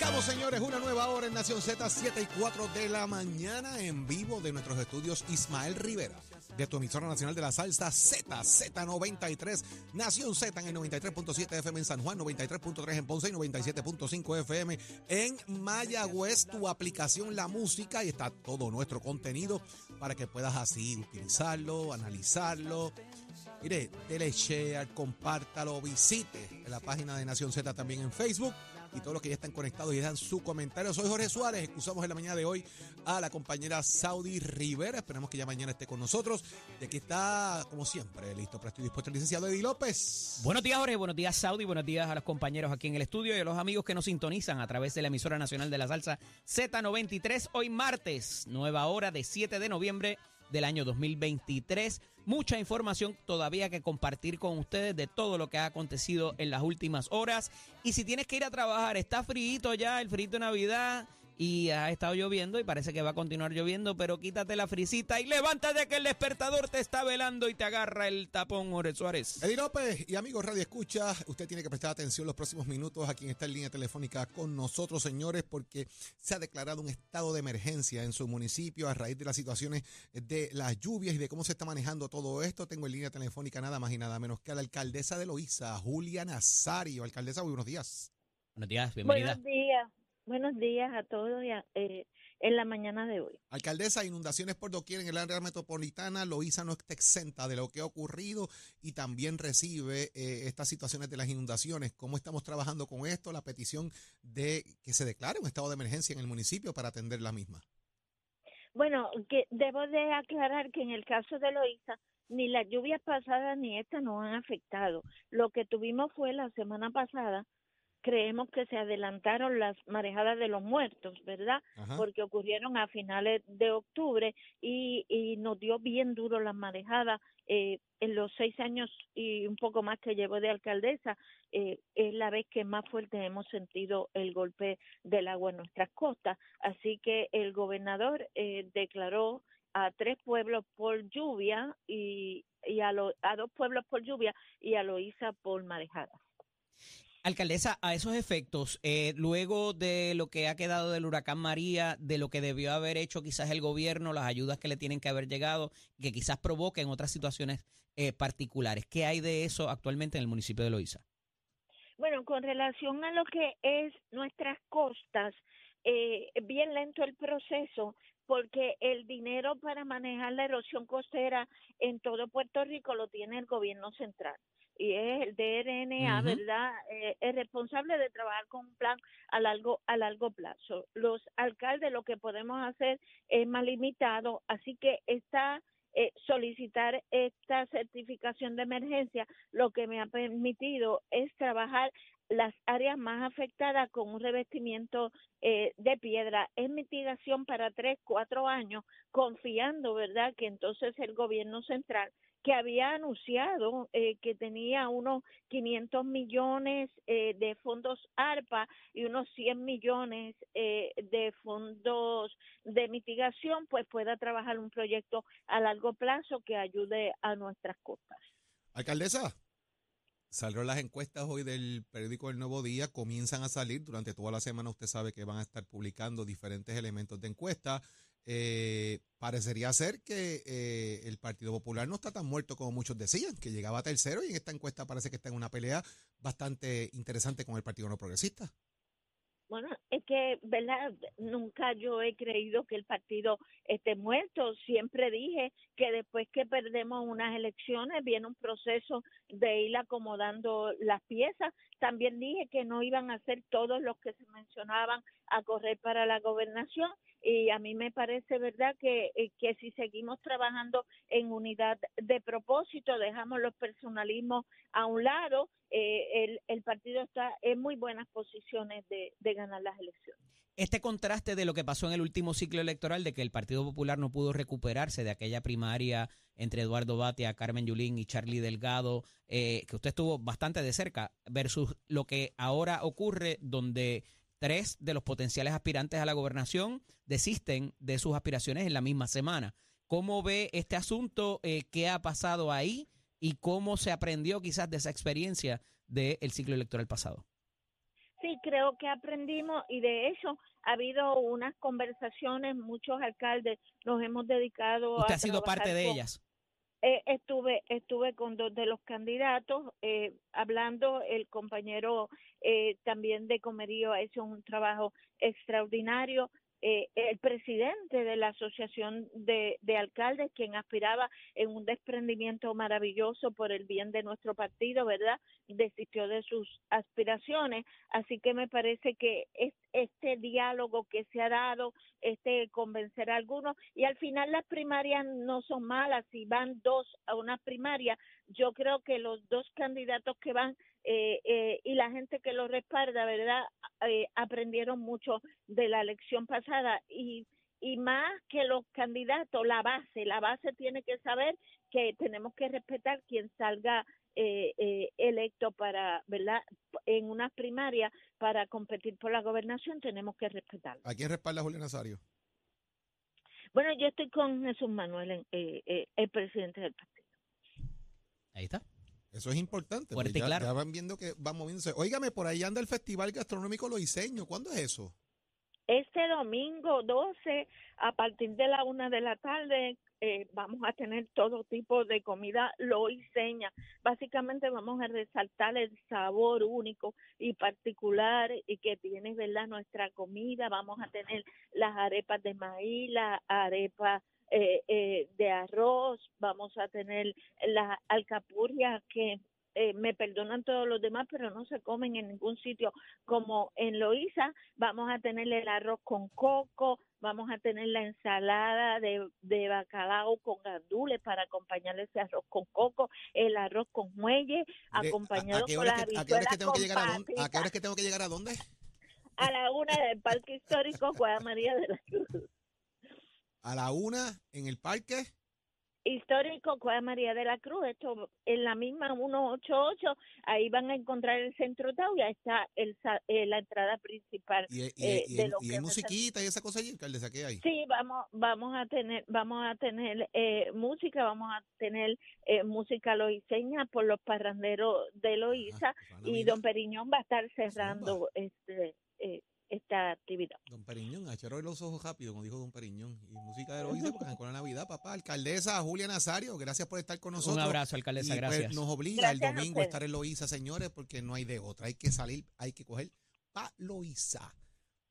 Arrancamos, señores, una nueva hora en Nación Z, 7 y 4 de la mañana, en vivo de nuestros estudios. Ismael Rivera, de tu emisora nacional de la salsa Z, Z93, Nación Z en el 93.7 FM en San Juan, 93.3 en Ponce y 97.5 FM en Mayagüez, tu aplicación La Música, y está todo nuestro contenido para que puedas así utilizarlo, analizarlo. Mire, dele share, compártalo, visite la página de Nación Z también en Facebook y todos los que ya están conectados y dan su comentario. Soy Jorge Suárez, excusamos en la mañana de hoy a la compañera Saudi Rivera. Esperamos que ya mañana esté con nosotros. De aquí está, como siempre, listo, presto y dispuesto el licenciado Eddie López. Buenos días, Jorge. Buenos días, Saudi. Buenos días a los compañeros aquí en el estudio y a los amigos que nos sintonizan a través de la emisora nacional de la salsa Z93. Hoy martes, nueva hora de 7 de noviembre del año 2023. Mucha información todavía que compartir con ustedes de todo lo que ha acontecido en las últimas horas. Y si tienes que ir a trabajar, está frío ya, el frío de Navidad y ha estado lloviendo y parece que va a continuar lloviendo, pero quítate la frisita y levántate que el despertador te está velando y te agarra el tapón, Jorge Suárez. Eddie López y amigos Radio Escucha, usted tiene que prestar atención los próximos minutos a quien está en línea telefónica con nosotros, señores, porque se ha declarado un estado de emergencia en su municipio a raíz de las situaciones de las lluvias y de cómo se está manejando todo esto. Tengo en línea telefónica nada más y nada menos que a la alcaldesa de Loíza, Julia Nazario. Alcaldesa, muy buenos días. Buenos días, bienvenida. Buenos días. Buenos días a todos eh, en la mañana de hoy. Alcaldesa, inundaciones por doquier en el área metropolitana. Loíza no está exenta de lo que ha ocurrido y también recibe eh, estas situaciones de las inundaciones. ¿Cómo estamos trabajando con esto? La petición de que se declare un estado de emergencia en el municipio para atender la misma. Bueno, que debo de aclarar que en el caso de Loíza, ni las lluvias pasadas ni estas nos han afectado. Lo que tuvimos fue la semana pasada creemos que se adelantaron las marejadas de los muertos, ¿verdad? Porque ocurrieron a finales de octubre y, y nos dio bien duro las marejadas. Eh, en los seis años y un poco más que llevo de alcaldesa, eh, es la vez que más fuerte hemos sentido el golpe del agua en nuestras costas. Así que el gobernador eh, declaró a tres pueblos por lluvia y, y a, lo, a dos pueblos por lluvia y a Loíza por marejadas. Alcaldesa, a esos efectos, eh, luego de lo que ha quedado del huracán María, de lo que debió haber hecho quizás el gobierno, las ayudas que le tienen que haber llegado, que quizás provoquen otras situaciones eh, particulares, ¿qué hay de eso actualmente en el municipio de Loíza? Bueno, con relación a lo que es nuestras costas, eh, bien lento el proceso porque el dinero para manejar la erosión costera en todo Puerto Rico lo tiene el gobierno central y es el DRNA, ¿verdad? Eh, es responsable de trabajar con un plan a largo a largo plazo. Los alcaldes lo que podemos hacer es más limitado, así que está eh, solicitar esta certificación de emergencia lo que me ha permitido es trabajar las áreas más afectadas con un revestimiento eh, de piedra en mitigación para tres, cuatro años, confiando, ¿verdad?, que entonces el gobierno central que había anunciado eh, que tenía unos 500 millones eh, de fondos ARPA y unos 100 millones eh, de fondos de mitigación, pues pueda trabajar un proyecto a largo plazo que ayude a nuestras costas. Alcaldesa, salieron las encuestas hoy del periódico El Nuevo Día, comienzan a salir durante toda la semana, usted sabe que van a estar publicando diferentes elementos de encuesta eh, parecería ser que eh, el Partido Popular no está tan muerto como muchos decían, que llegaba tercero y en esta encuesta parece que está en una pelea bastante interesante con el Partido No Progresista. Bueno, es que, ¿verdad? Nunca yo he creído que el partido esté muerto. Siempre dije que después que perdemos unas elecciones viene un proceso de ir acomodando las piezas. También dije que no iban a ser todos los que se mencionaban a correr para la gobernación y a mí me parece verdad que, eh, que si seguimos trabajando en unidad de propósito, dejamos los personalismos a un lado, eh, el, el, partido está en muy buenas posiciones de, de ganar las elecciones. Este contraste de lo que pasó en el último ciclo electoral, de que el Partido Popular no pudo recuperarse de aquella primaria entre Eduardo Batia, Carmen Yulín y Charlie Delgado, eh, que usted estuvo bastante de cerca, versus lo que ahora ocurre, donde tres de los potenciales aspirantes a la gobernación desisten de sus aspiraciones en la misma semana. ¿Cómo ve este asunto? Eh, ¿Qué ha pasado ahí? ¿Y cómo se aprendió quizás de esa experiencia del ciclo electoral pasado? sí, creo que aprendimos y de hecho ha habido unas conversaciones, muchos alcaldes nos hemos dedicado Usted a ha sido parte de con- ellas. Eh, estuve estuve con dos de los candidatos eh, hablando el compañero eh, también de comerío ha hecho un trabajo extraordinario eh, el presidente de la asociación de, de alcaldes quien aspiraba en un desprendimiento maravilloso por el bien de nuestro partido verdad desistió de sus aspiraciones. Así que me parece que es, este diálogo que se ha dado este convencer a algunos y al final las primarias no son malas si van dos a una primaria yo creo que los dos candidatos que van eh, eh, y la gente que los respalda verdad Eh, aprendieron mucho de la elección pasada y y más que los candidatos la base la base tiene que saber que tenemos que respetar quien salga eh, eh, electo para verdad en unas primarias para competir por la gobernación tenemos que respetarlo ¿A quién respalda Julio Nazario? Bueno, yo estoy con Jesús Manuel, eh, eh, el presidente del partido. Ahí está. Eso es importante. Fuerte ya, claro. ya van viendo que van moviéndose. Óigame, por ahí anda el Festival Gastronómico Loiseño. ¿Cuándo es eso? Este domingo 12, a partir de la una de la tarde, eh, vamos a tener todo tipo de comida loiseña. Básicamente vamos a resaltar el sabor único y particular y que tiene, ¿verdad? Nuestra comida. Vamos a tener las arepas de maíz, las arepas eh, eh, de arroz, vamos a tener las alcapurrias que eh, me perdonan todos los demás, pero no se comen en ningún sitio como en Loíza. Vamos a tener el arroz con coco, vamos a tener la ensalada de, de bacalao con gandules para acompañar ese arroz con coco, el arroz con muelle, Mire, ¿a- acompañado ¿a, qué con las a qué hora es que tengo que llegar a dónde? ¿A qué papitas. hora es que tengo que llegar a dónde? a la una del Parque Histórico Juana María de la Cruz. A la una en el parque. Histórico Juana María de la Cruz, esto en la misma 188, ahí van a encontrar el centro Tau y ahí está el, eh, la entrada principal. Y, y- Eh, y- de y- lo y que hay musiquita y esa cosa allí, alcaldesa, ¿qué hay? Sí, vamos, vamos a tener, vamos a tener eh, música, vamos a tener eh, música loiseña por los parranderos de Loíza Ah, pues, van a y. Don Periñón va a estar cerrando este eh, esta actividad. Don Periñón, a echar hoy los ojos rápido, como dijo Don Periñón. Y música de Loíza, porque con la Navidad, papá. Alcaldesa Julia Nazario, gracias por estar con nosotros. Un abrazo, alcaldesa, Y, pues, gracias. nos obliga Gracias el domingo a estar en Loíza, señores, porque no hay de otra. Hay que salir, hay que coger pa' Loíza.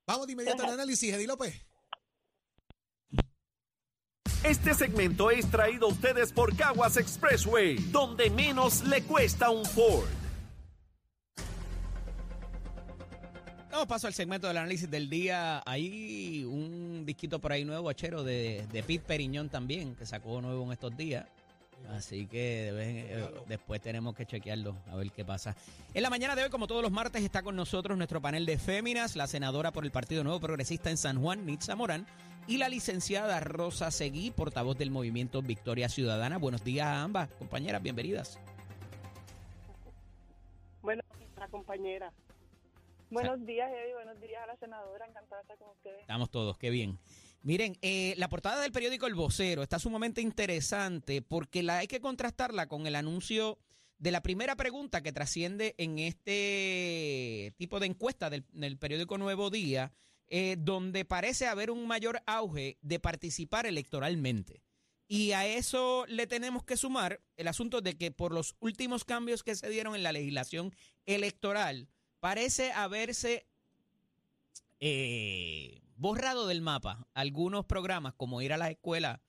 Vamos de inmediato al análisis, Eddie López. Este segmento es traído a ustedes por Caguas Expressway, donde menos le cuesta un Ford. Damos paso al segmento del análisis del día. Hay un disquito por ahí nuevo, achero, de, de Pete Periñón también, que sacó nuevo en estos días. Así que de vez en- eh, después tenemos que chequearlo, a ver qué pasa. En la mañana de hoy, como todos los martes, está con nosotros nuestro panel de féminas, la senadora por el Partido Nuevo Progresista en San Juan, Nitza Morán, y la licenciada Rosa Seguí, portavoz del movimiento Victoria Ciudadana. Buenos días a ambas, compañeras, bienvenidas. Bueno, la compañera. Buenos días, Eddie. Buenos días a la senadora. Encantada de estar con ustedes. Estamos todos, qué bien. Miren, eh, la portada del periódico El Vocero está sumamente interesante porque la hay que contrastarla con el anuncio de la primera pregunta que trasciende en este tipo de encuesta del, del periódico Nuevo Día, eh, donde parece haber un mayor auge de participar electoralmente. Y a eso le tenemos que sumar el asunto de que por los últimos cambios que se dieron en la legislación electoral, parece haberse eh, borrado del mapa algunos programas como ir a la escuela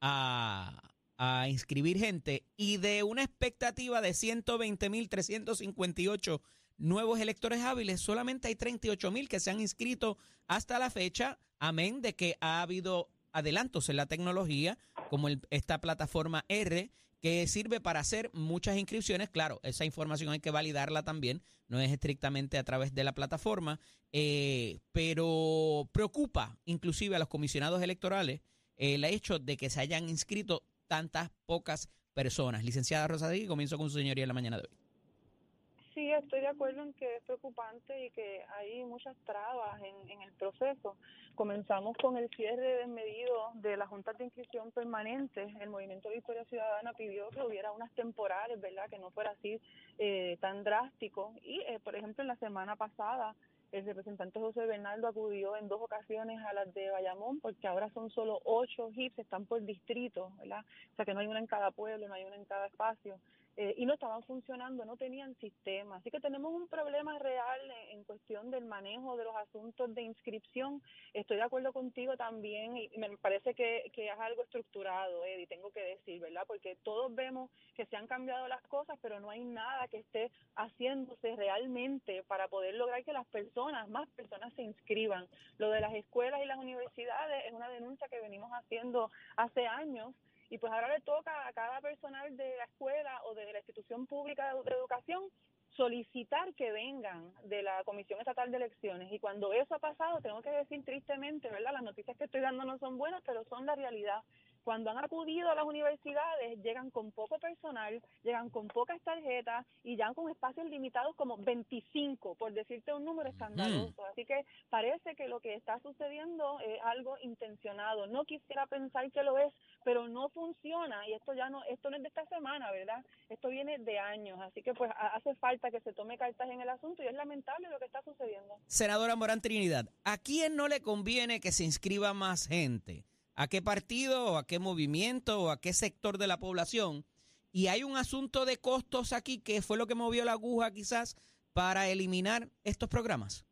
a, a inscribir gente y de una expectativa de 120.358 nuevos electores hábiles, solamente hay 38.000 que se han inscrito hasta la fecha, amén de que ha habido adelantos en la tecnología, como el- esta plataforma R, que sirve para hacer muchas inscripciones. Claro, esa información hay que validarla también, no es estrictamente a través de la plataforma, eh, pero preocupa inclusive a los comisionados electorales eh, el hecho de que se hayan inscrito tantas pocas personas. Licenciada Rosa Díaz, comienzo con su señoría en la mañana de hoy. Sí, estoy de acuerdo en que es preocupante y que hay muchas trabas en, el proceso. Comenzamos con el cierre desmedido de las juntas de inscripción permanentes. El Movimiento Victoria Ciudadana pidió que hubiera unas temporales, ¿verdad? Que no fuera así eh, tan drástico. Y, eh, por ejemplo, en la semana pasada el representante José Bernardo acudió en dos ocasiones a las de Bayamón porque ahora son solo ocho HIPs, están por distrito, ¿verdad? O sea que no hay una en cada pueblo, no hay una en cada espacio. Eh, y no estaban funcionando, no tenían sistema. Así que tenemos un problema real en, cuestión del manejo de los asuntos de inscripción. Estoy de acuerdo contigo también y me parece que, que es algo estructurado, Eddie, tengo que decir, ¿verdad? Porque todos vemos que se han cambiado las cosas, pero no hay nada que esté haciéndose realmente para poder lograr que las personas, más personas se inscriban. Lo de las escuelas y las universidades es una denuncia que venimos haciendo hace años y pues ahora le toca a cada personal de la escuela o de la institución pública de, educación solicitar que vengan de la Comisión Estatal de Elecciones. Y cuando eso ha pasado, tengo que decir tristemente, ¿verdad? Las noticias que estoy dando no son buenas, pero son la realidad cuando han acudido a las universidades llegan con poco personal, llegan con pocas tarjetas y ya con espacios limitados como 25, por decirte un número escandaloso. Así que parece que lo que está sucediendo es algo intencionado. No quisiera pensar que lo es, pero no funciona y esto ya no, esto no es de esta semana, ¿verdad? Esto viene de años, así que pues hace falta que se tome cartas en el asunto y es lamentable lo que está sucediendo. Senadora Morán Trinidad, ¿a quién no le conviene que se inscriba más gente? A qué partido a qué movimiento o a qué sector de la población. Y hay un asunto de costos aquí que fue lo que movió la aguja quizás para eliminar estos programas.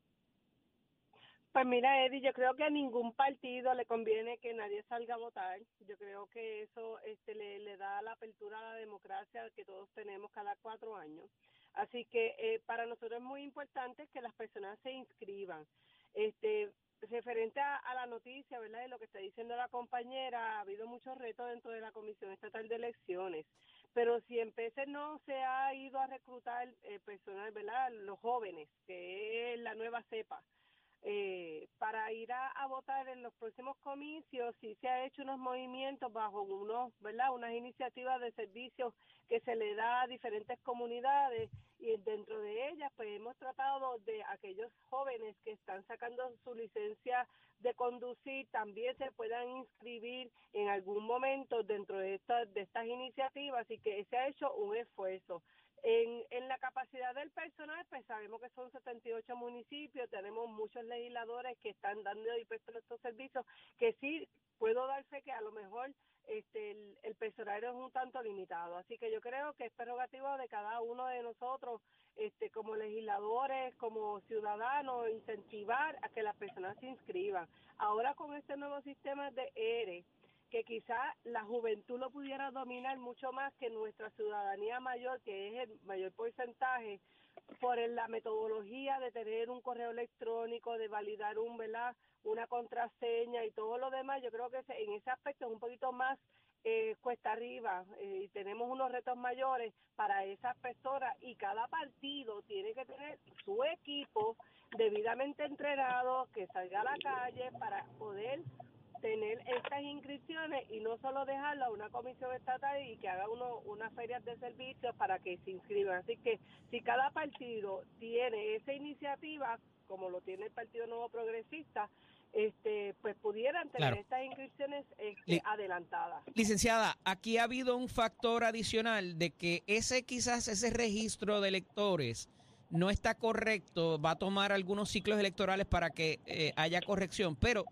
Pues mira, Eddie, yo creo que a ningún partido le conviene que nadie salga a votar. Yo creo que eso este, le, le da la apertura a la democracia que todos tenemos cada cuatro años. Así que eh, para nosotros es muy importante que las personas se inscriban. Este, referente a, a, la noticia, ¿verdad? De lo que está diciendo la compañera, ha habido muchos retos dentro de la Comisión Estatal de Elecciones, pero si en PC no se ha ido a reclutar eh, personal, ¿verdad? Los jóvenes, que es la nueva cepa, eh, para ir a, a, votar en los próximos comicios sí se ha hecho unos movimientos bajo unos, ¿verdad? Unas iniciativas de servicios que se le da a diferentes comunidades y dentro de ellas pues hemos tratado de aquellos jóvenes que están sacando su licencia de conducir también se puedan inscribir en algún momento dentro de estas de estas iniciativas y que se ha hecho un esfuerzo. En, en la capacidad del personal, pues sabemos que son 78 municipios, tenemos muchos legisladores que están dando y prestan estos servicios, que sí puedo dar fe que a lo mejor este el, el, personal es un tanto limitado. Así que yo creo que es prerogativo de cada uno de nosotros, este como legisladores, como ciudadanos, incentivar a que las personas se inscriban. Ahora con este nuevo sistema de ERE, que quizá la juventud lo pudiera dominar mucho más que nuestra ciudadanía mayor, que es el mayor porcentaje, por la metodología de tener un correo electrónico, de validar un, ¿verdad? una contraseña y todo lo demás, yo creo que en ese aspecto es un poquito más eh, cuesta arriba eh, y tenemos unos retos mayores para esas personas y cada partido tiene que tener su equipo debidamente entrenado que salga a la calle para poder tener estas inscripciones y no solo dejarlo a una comisión estatal y que haga uno unas ferias de servicios para que se inscriban. Así que si cada partido tiene esa iniciativa, como lo tiene el Partido Nuevo Progresista, este, pues pudieran tener claro. estas inscripciones este, adelantadas. Licenciada, aquí ha habido un factor adicional de que ese quizás ese registro de electores no está correcto, va a tomar algunos ciclos electorales para que eh, haya corrección, pero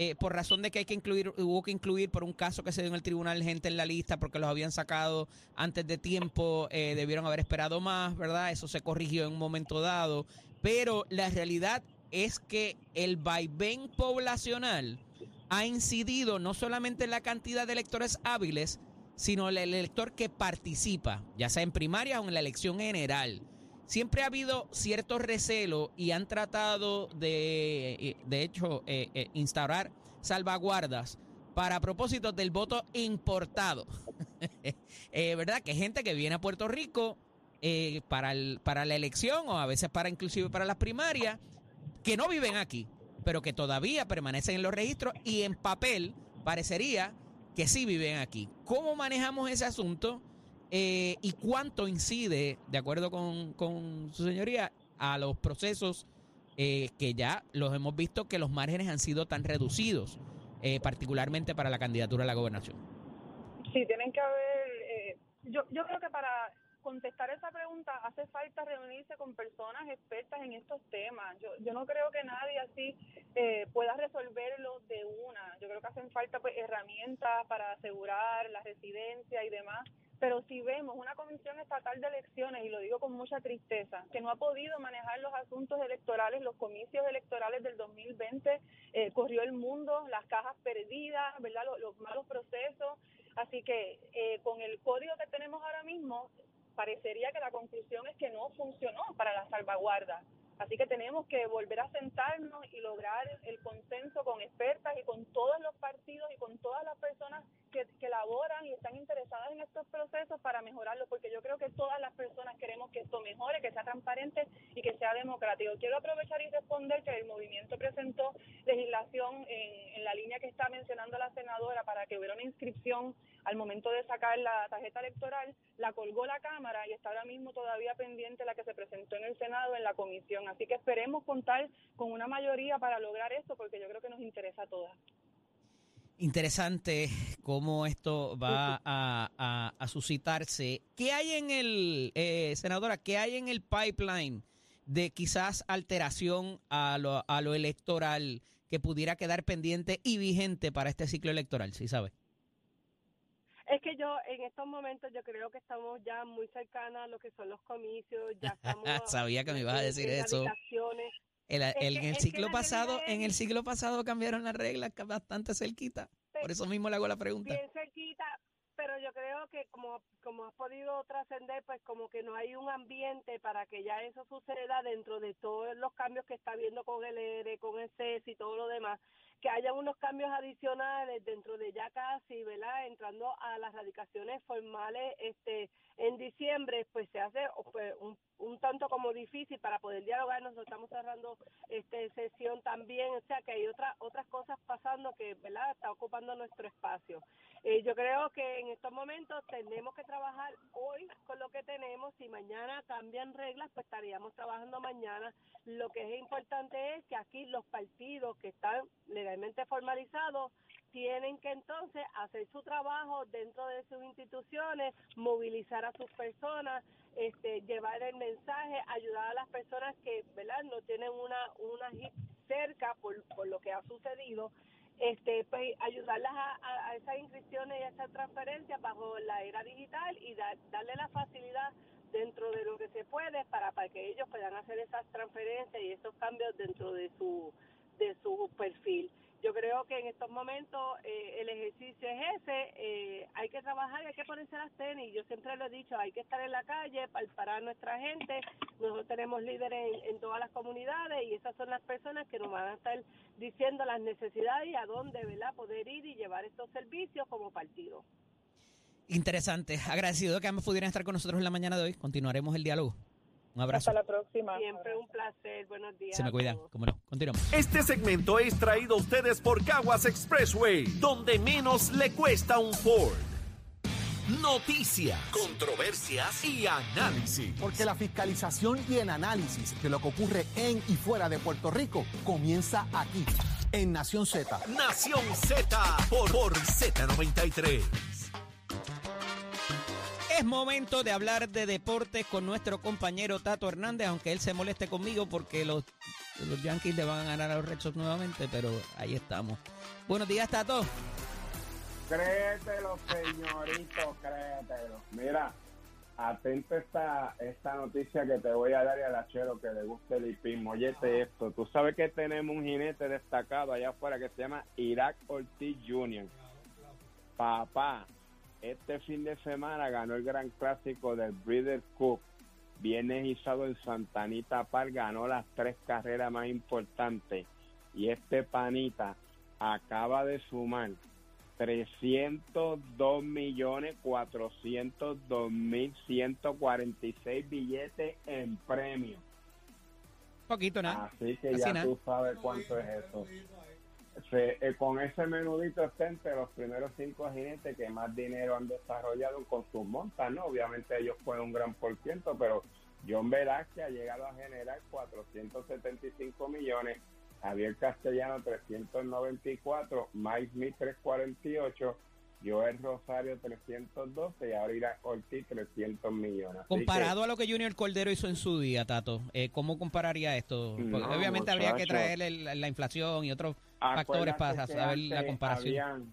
eh, por razón de que hay que incluir, hubo que incluir por un caso que se dio en el tribunal gente en la lista porque los habían sacado antes de tiempo, eh, debieron haber esperado más, ¿verdad? Eso se corrigió en un momento dado, pero la realidad es que el vaivén poblacional ha incidido no solamente en la cantidad de electores hábiles, sino el elector que participa, ya sea en primaria o en la elección general. Siempre ha habido cierto recelo y han tratado de, eh, de hecho, eh, eh, instaurar salvaguardas para propósitos del voto importado. eh, ¿Verdad? Que gente que viene a Puerto Rico para, el, para la elección o a veces para inclusive para las primarias, que no viven aquí, pero que todavía permanecen en los registros y en papel parecería que sí viven aquí. ¿Cómo manejamos ese asunto? Eh, y cuánto incide, de acuerdo con, con su señoría, a los procesos eh, que ya los hemos visto que los márgenes han sido tan reducidos, eh, particularmente para la candidatura a la gobernación. Sí, tienen que haber, eh, yo, yo creo que para contestar esa pregunta hace falta reunirse con personas expertas en estos temas. Yo, yo no creo que nadie así eh, pueda resolverlo de una. Yo creo que hacen falta pues, herramientas para asegurar la residencia y demás. Pero si vemos una comisión estatal de elecciones, y lo digo con mucha tristeza, que no ha podido manejar los asuntos electorales, los comicios electorales del 2020, eh, corrió el mundo, las cajas perdidas, ¿verdad? Los, los malos procesos. Así que eh, con el código que tenemos ahora mismo, parecería que la conclusión es que no funcionó para la salvaguarda. Así que tenemos que volver a sentarnos y lograr el consenso con expertas y con todos los partidos y con todas las personas que, que laboran y están interesadas en estos procesos para mejorarlo, porque yo creo que todas las personas queremos que esto mejore, que sea transparente y que sea democrático. Quiero aprovechar y responder que el movimiento presentó legislación en, en la línea que está mencionando la senadora para que hubiera una inscripción al momento de sacar la tarjeta electoral, la colgó la Cámara y está ahora mismo todavía pendiente la que se presentó en el Senado en la comisión. Así que esperemos contar con una mayoría para lograr esto porque yo creo que nos interesa a todas. Interesante cómo esto va a, a- a suscitarse. ¿Qué hay en el, eh, senadora, qué hay en el pipeline de quizás alteración a lo, a lo electoral que pudiera quedar pendiente y vigente para este ciclo electoral? ¿Sí sabe? Es que yo en estos momentos yo creo que estamos ya muy cercanas a lo que son los comicios, ya estamos Sabía que me ibas a decir eso. El, el- en el la pasado, en el siglo pasado cambiaron las reglas bastante cerquita. Por eso mismo le hago la pregunta. bien cerquita, pero yo creo que como como has podido trascender, pues como que no hay un ambiente para que ya eso suceda dentro de todos los cambios que está habiendo con el ERE, con el CES y todo lo demás, que haya unos cambios adicionales dentro de ya casi, ¿verdad? Entrando a las radicaciones formales este en diciembre, pues se hace pues, un, un tanto como difícil para poder dialogar. Nosotros estamos cerrando este sesión también, o sea que hay otras otras cosas pasando que, ¿verdad? Está ocupando nuestro espacio. Eh, yo creo que en estos momentos tenemos que trabajar hoy con lo que tenemos. Si mañana cambian reglas, pues estaríamos trabajando mañana. Lo que es importante es que aquí los partidos que están legalmente formalizados tienen que entonces hacer su trabajo dentro de sus instituciones, movilizar a sus personas, este, llevar el mensaje, ayudar a las personas que, ¿verdad? No tienen una una cerca por, por lo que ha sucedido este pues ayudarlas a, a- a esas inscripciones y a esas transferencias bajo la era digital y dar- darle la facilidad dentro de lo que se puede para, para que ellos puedan hacer esas transferencias y esos cambios dentro de su de su perfil. Yo creo que en estos momentos eh, el ejercicio es ese, eh, hay que trabajar, hay que ponerse las tenis, yo siempre lo he dicho, hay que estar en la calle para parar a nuestra gente, nosotros tenemos líderes en, en todas las comunidades y esas son las personas que nos van a estar diciendo las necesidades y a dónde ¿verdad? poder ir y llevar estos servicios como partido. Interesante. Agradecido que ambos pudieran estar con nosotros en la mañana de hoy. Continuaremos el diálogo. Un abrazo. Hasta la próxima. Siempre un placer, buenos días. Se me a cuidan. todos. Cómo no. Continuamos. Este segmento es traído a ustedes por Caguas Expressway, donde menos le cuesta un Ford. Noticias, controversias y análisis. Porque la fiscalización y el análisis de lo que ocurre en y fuera de Puerto Rico comienza aquí, en Nación Z. Nación Z por, por Z93. Es momento de hablar de deportes con nuestro compañero Tato Hernández, aunque él se moleste conmigo porque los, los Yankees le van a ganar a los Red Sox nuevamente, pero ahí estamos. Buenos días, Tato. Créetelo, señorito, créetelo. Mira, atento esta, esta noticia que te voy a dar y al achero que le guste el hipismo. Óyete esto, tú sabes que tenemos un jinete destacado allá afuera que se llama Irak Ortiz Jr. Papá, este fin de semana ganó el gran clásico del Breeder Cup. Viene izado en Santanita Park, ganó las tres carreras más importantes. Y este panita acaba de sumar 302 millones 402 mil 146 billetes en premio. Poquito, ¿no? Así que Así ya nada. tú sabes cuánto es eso. Se- eh, con ese menudito está entre los primeros cinco jinetes que más dinero han desarrollado con sus montas, ¿no? Obviamente ellos fueron un gran por ciento, pero John Velázquez ha llegado a generar 475 millones, Javier Castellano 394, Mike Smith 348, Joel Rosario 312 y ahora Irán Ortiz 300 millones. Así que- Comparado a lo que Junior Cordero hizo en su día, Tato, eh, ¿cómo compararía esto? Porque No, obviamente habría que traer el- la inflación y otros factores para saber la comparación. habían-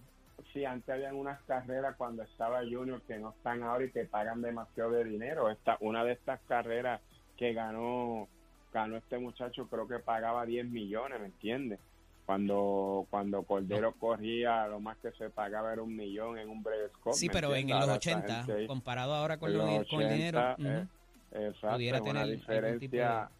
sí, antes habían unas carreras cuando estaba Junior que no están ahora y que pagan demasiado de dinero. Esta, una de estas carreras que ganó ganó este muchacho creo que pagaba 10 millones, ¿me entiendes? Cuando cuando Cordero corría, lo más que se pagaba era un millón en un Brevet Cup, Sí, ¿me pero en los Ahora esta 80, gente ahí- comparado ahora con, los con el dinero, 80, ujú, eh, exacto, pudiera una tener diferencia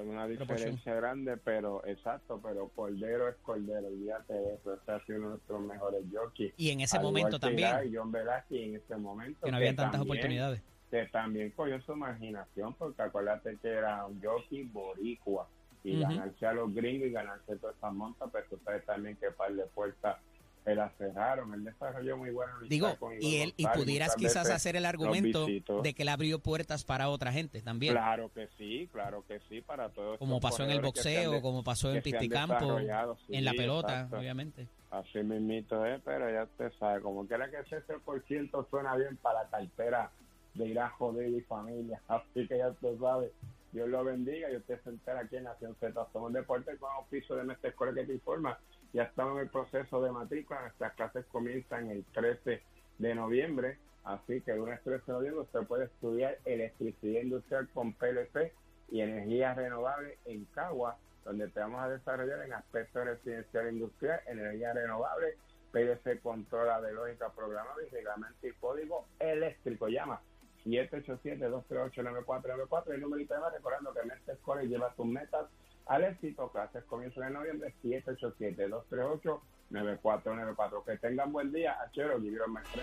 una diferencia grande, pero exacto, pero Cordero es Cordero, olvídate de eso, este ha sido uno de nuestros mejores jockeys. y en ese Al momento también, y John Velázquez en ese momento. que no habían tantas también- oportunidades. Que también cogió su imaginación, porque acuérdate que era un jockey boricua, y ganarse a los gringos y ganarse todas esas montas, pero tú sabes también que par de puertas se las cerraron, él desarrolló muy amistad Digo, con y él y pudieras quizás hacer el argumento de que él abrió puertas para otra gente también, Claro que sí, claro que sí, para todos. como pasó en el boxeo, de- como pasó en pisticampo, sí, en la pelota, exacto. obviamente. Así mismito es, pero ya usted sabe, como quiera que ese 6% suena bien para la cartera de ir a joder y familia. Así que ya usted sabe, Dios lo bendiga y usted se entera aquí en Nación Z. Somos deporte con oficio de nuestra escuela que te informa. Ya estamos en el proceso de matrícula. Nuestras clases comienzan el 13 de noviembre. Así que el lunes 13 de noviembre usted puede estudiar electricidad industrial con PLC y energía renovable en Cagua, donde te vamos a desarrollar en aspectos residencial industrial, energía renovable, PLC controla de lógica programada y reglamento y código eléctrico. Llama 787-238-9494 el número de llama recordando que Mestre College lleva tus metas al éxito. Clases comienzan en noviembre 787-238-9494. Que tengan buen día. Achero, Guillermo Mestre.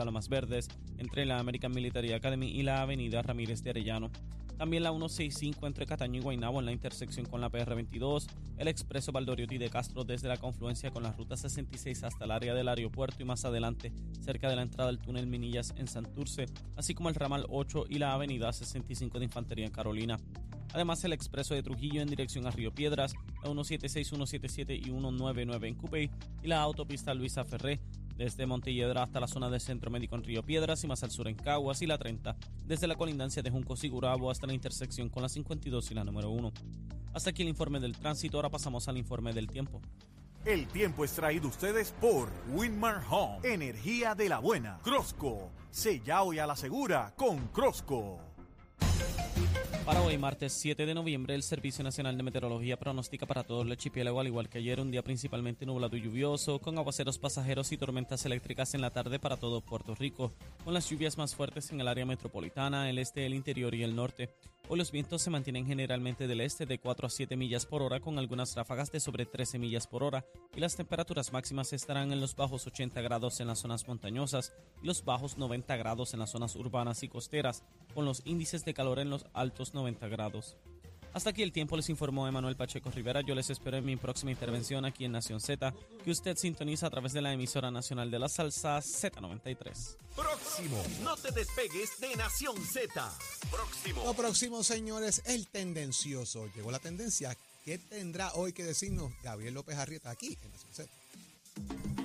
Lomas Verdes entre la American Military Academy y la avenida Ramírez de Arellano. También la 165 entre Cataño y Guaynabo en la intersección con la PR22, el expreso Valdoriotti de Castro desde la confluencia con la ruta 66 hasta el área del aeropuerto y más adelante cerca de la entrada del túnel Minillas en Santurce, así como el ramal 8 y la avenida 65 de Infantería en Carolina. Además, el expreso de Trujillo en dirección a Río Piedras, la 176, 177 y 199 en Cupey y la autopista Luisa Ferré desde Montelledra hasta la zona del Centro Médico en Río Piedras y más al sur en Caguas y la 30, desde la colindancia de Juncos y hasta la intersección con la 52 y la número 1. Hasta aquí el informe del tránsito, ahora pasamos al informe del tiempo. El tiempo es traído ustedes por Winmar Home, energía de la buena. Crosco, sella hoy a la segura con Crosco. Para hoy, martes 7 de noviembre, el Servicio Nacional de Meteorología pronostica para todo el archipiélago, al igual que ayer, un día principalmente nublado y lluvioso, con aguaceros pasajeros y tormentas eléctricas en la tarde para todo Puerto Rico, con las lluvias más fuertes en el área metropolitana, el este, el interior y el norte. Hoy los vientos se mantienen generalmente del este de 4 a 7 millas por hora, con algunas ráfagas de sobre 13 millas por hora, y las temperaturas máximas estarán en los bajos 80 grados en las zonas montañosas y los bajos 90 grados en las zonas urbanas y costeras, con los índices de calor en los altos 90 grados. Hasta aquí el tiempo, les informó Emanuel Pacheco Rivera. Yo les espero en mi próxima intervención aquí en Nación Z, que usted sintoniza a través de la emisora nacional de la salsa Z93. Próximo. No te despegues de Nación Z. Próximo. Lo próximo, señores, el tendencioso. Llegó la tendencia. ¿Qué tendrá hoy que decirnos Gabriel López Arrieta aquí en Nación Z?